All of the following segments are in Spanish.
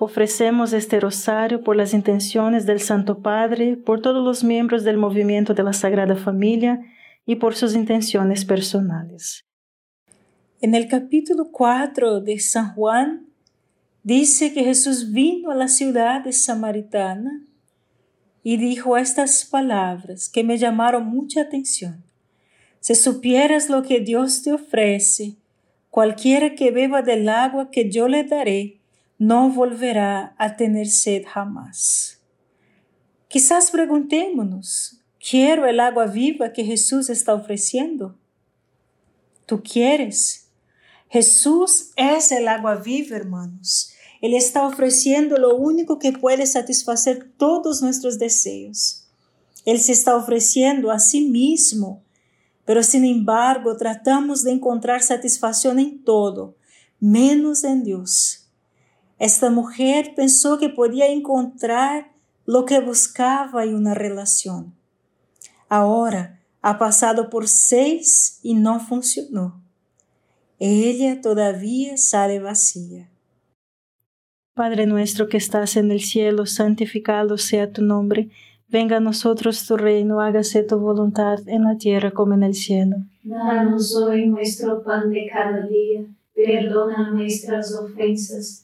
Ofrecemos este rosario por las intenciones del Santo Padre, por todos los miembros del movimiento de la Sagrada Familia y por sus intenciones personales. En el capítulo 4 de San Juan dice que Jesús vino a la ciudad de Samaritana y dijo estas palabras que me llamaron mucha atención. Si supieras lo que Dios te ofrece, cualquiera que beba del agua que yo le daré, no volverá a tener sed jamás. Quizás preguntémonos, ¿quiero el agua viva que Jesús está ofreciendo? ¿Tú quieres? Jesús es el agua viva, hermanos. Él está ofreciendo lo único que puede satisfacer todos nuestros deseos. Él se está ofreciendo a sí mismo, pero sin embargo tratamos de encontrar satisfacción en todo, menos en Dios. Esta mujer pensó que podía encontrar lo que buscaba en una relación. Ahora ha pasado por seis y no funcionó. Ella todavía sale vacía. Padre nuestro que estás en el cielo, santificado sea tu nombre. Venga a nosotros tu reino, hágase tu voluntad en la tierra como en el cielo. Danos hoy nuestro pan de cada día, perdona nuestras ofensas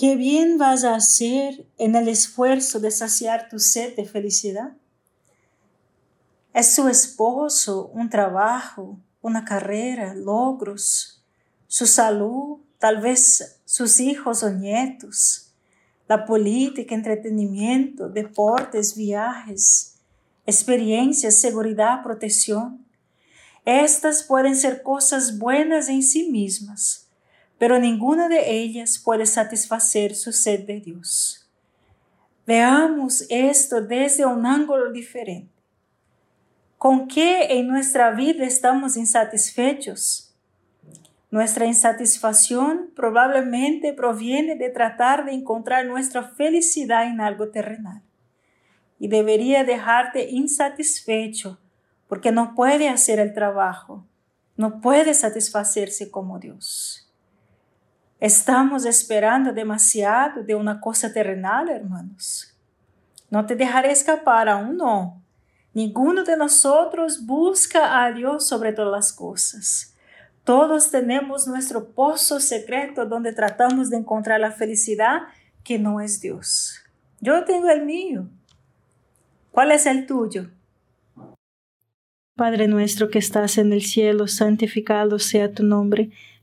¿Qué bien vas a hacer en el esfuerzo de saciar tu sed de felicidad? ¿Es su esposo, un trabajo, una carrera, logros, su salud, tal vez sus hijos o nietos, la política, entretenimiento, deportes, viajes, experiencias, seguridad, protección? Estas pueden ser cosas buenas en sí mismas pero ninguna de ellas puede satisfacer su sed de Dios. Veamos esto desde un ángulo diferente. ¿Con qué en nuestra vida estamos insatisfechos? Nuestra insatisfacción probablemente proviene de tratar de encontrar nuestra felicidad en algo terrenal. Y debería dejarte insatisfecho porque no puede hacer el trabajo, no puede satisfacerse como Dios. Estamos esperando demasiado de una cosa terrenal, hermanos. No te dejaré escapar aún no. Ninguno de nosotros busca a Dios sobre todas las cosas. Todos tenemos nuestro pozo secreto donde tratamos de encontrar la felicidad que no es Dios. Yo tengo el mío. ¿Cuál es el tuyo? Padre nuestro que estás en el cielo, santificado sea tu nombre.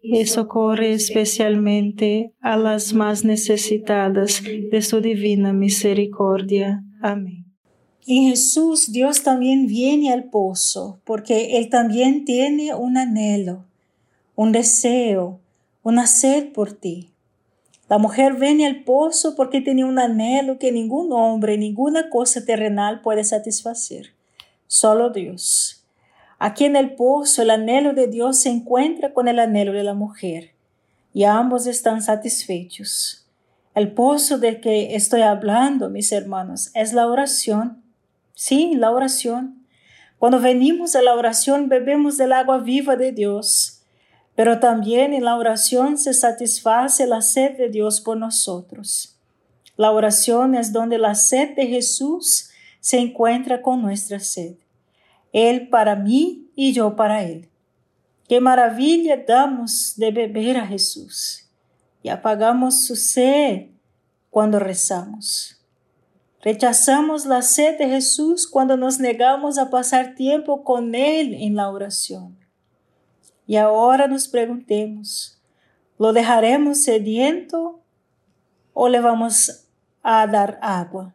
y socorre especialmente a las más necesitadas de su divina misericordia. Amén. En Jesús Dios también viene al pozo, porque Él también tiene un anhelo, un deseo, una sed por ti. La mujer viene al pozo porque tiene un anhelo que ningún hombre, ninguna cosa terrenal puede satisfacer. Solo Dios. Aquí en el pozo el anhelo de Dios se encuentra con el anhelo de la mujer y ambos están satisfechos. El pozo del que estoy hablando, mis hermanos, es la oración. Sí, la oración. Cuando venimos a la oración bebemos del agua viva de Dios, pero también en la oración se satisface la sed de Dios por nosotros. La oración es donde la sed de Jesús se encuentra con nuestra sed. Él para mí y yo para Él. Qué maravilla damos de beber a Jesús y apagamos su sed cuando rezamos. Rechazamos la sed de Jesús cuando nos negamos a pasar tiempo con Él en la oración. Y ahora nos preguntemos, ¿lo dejaremos sediento o le vamos a dar agua?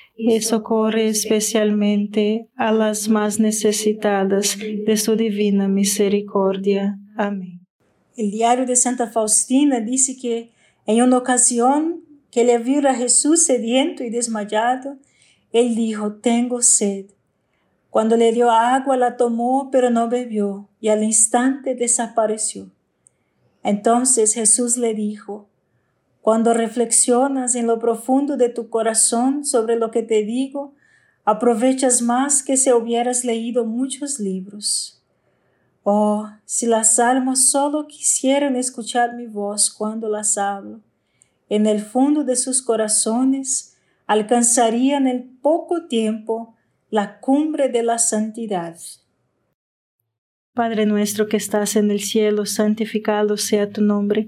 y socorre especialmente a las más necesitadas de su divina misericordia. Amén. El diario de Santa Faustina dice que en una ocasión que le vio a Jesús sediento y desmayado, él dijo, tengo sed. Cuando le dio agua la tomó, pero no bebió, y al instante desapareció. Entonces Jesús le dijo, cuando reflexionas en lo profundo de tu corazón sobre lo que te digo, aprovechas más que si hubieras leído muchos libros. Oh, si las almas solo quisieran escuchar mi voz cuando las hablo, en el fondo de sus corazones alcanzarían en poco tiempo la cumbre de la santidad. Padre nuestro que estás en el cielo, santificado sea tu nombre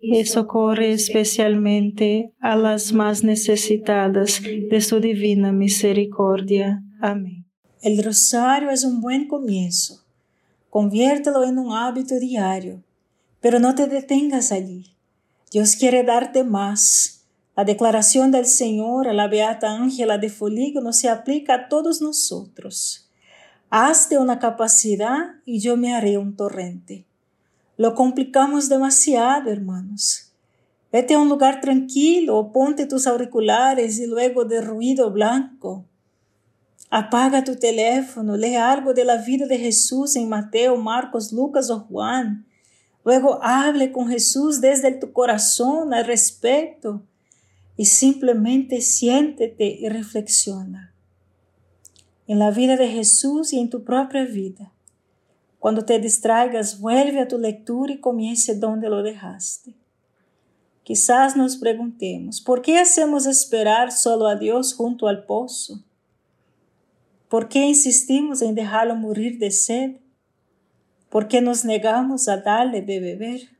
y socorre especialmente a las más necesitadas de su divina misericordia. Amén. El rosario es un buen comienzo. Conviértelo en un hábito diario, pero no te detengas allí. Dios quiere darte más. La declaración del Señor a la beata Ángela de Folígono se aplica a todos nosotros. Hazte una capacidad y yo me haré un torrente. Lo complicamos demasiado, hermanos. Vete a un lugar tranquilo, ponte tus auriculares y luego de ruido blanco. Apaga tu teléfono, lee algo de la vida de Jesús en Mateo, Marcos, Lucas o Juan. Luego hable con Jesús desde tu corazón al respecto y simplemente siéntete y reflexiona. En la vida de Jesús y en tu propia vida. Cuando te distraigas, vuelve a tu lectura y comience donde lo dejaste. Quizás nos preguntemos, ¿por qué hacemos esperar solo a Dios junto al pozo? ¿Por qué insistimos en dejarlo morir de sed? ¿Por qué nos negamos a darle de beber?